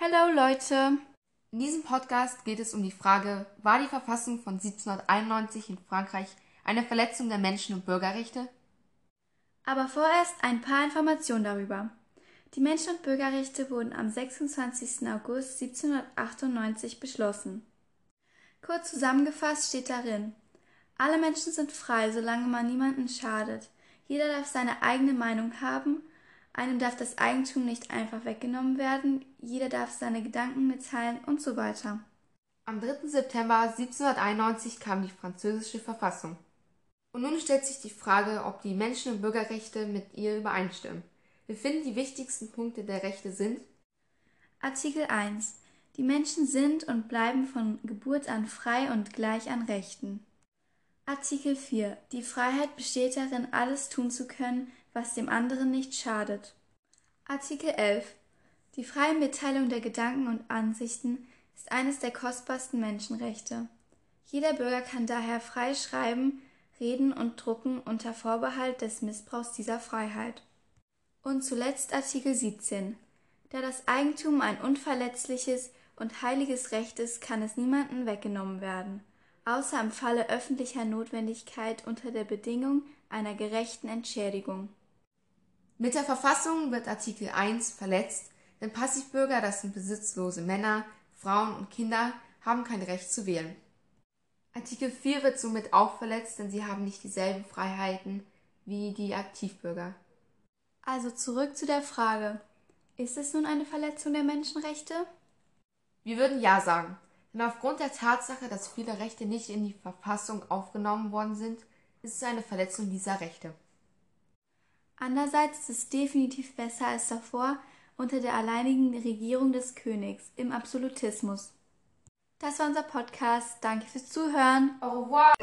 Hallo Leute! In diesem Podcast geht es um die Frage, war die Verfassung von 1791 in Frankreich eine Verletzung der Menschen- und Bürgerrechte? Aber vorerst ein paar Informationen darüber. Die Menschen- und Bürgerrechte wurden am 26. August 1798 beschlossen. Kurz zusammengefasst steht darin, alle Menschen sind frei, solange man niemanden schadet. Jeder darf seine eigene Meinung haben einem darf das Eigentum nicht einfach weggenommen werden, jeder darf seine Gedanken mitteilen und so weiter. Am 3. September 1791 kam die französische Verfassung. Und nun stellt sich die Frage, ob die Menschen- und Bürgerrechte mit ihr übereinstimmen. Wir finden die wichtigsten Punkte der Rechte sind Artikel 1. Die Menschen sind und bleiben von Geburt an frei und gleich an Rechten. Artikel 4. Die Freiheit besteht darin, alles tun zu können, was dem anderen nicht schadet. Artikel 11. Die freie Mitteilung der Gedanken und Ansichten ist eines der kostbarsten Menschenrechte. Jeder Bürger kann daher frei schreiben, reden und drucken unter Vorbehalt des Missbrauchs dieser Freiheit. Und zuletzt Artikel 17. Da das Eigentum ein unverletzliches und heiliges Recht ist, kann es niemandem weggenommen werden, außer im Falle öffentlicher Notwendigkeit unter der Bedingung einer gerechten Entschädigung. Mit der Verfassung wird Artikel 1 verletzt, denn Passivbürger, das sind besitzlose Männer, Frauen und Kinder, haben kein Recht zu wählen. Artikel 4 wird somit auch verletzt, denn sie haben nicht dieselben Freiheiten wie die Aktivbürger. Also zurück zu der Frage, ist es nun eine Verletzung der Menschenrechte? Wir würden ja sagen, denn aufgrund der Tatsache, dass viele Rechte nicht in die Verfassung aufgenommen worden sind, ist es eine Verletzung dieser Rechte. Andererseits ist es definitiv besser als davor unter der alleinigen Regierung des Königs im Absolutismus. Das war unser Podcast. Danke fürs Zuhören. Au revoir.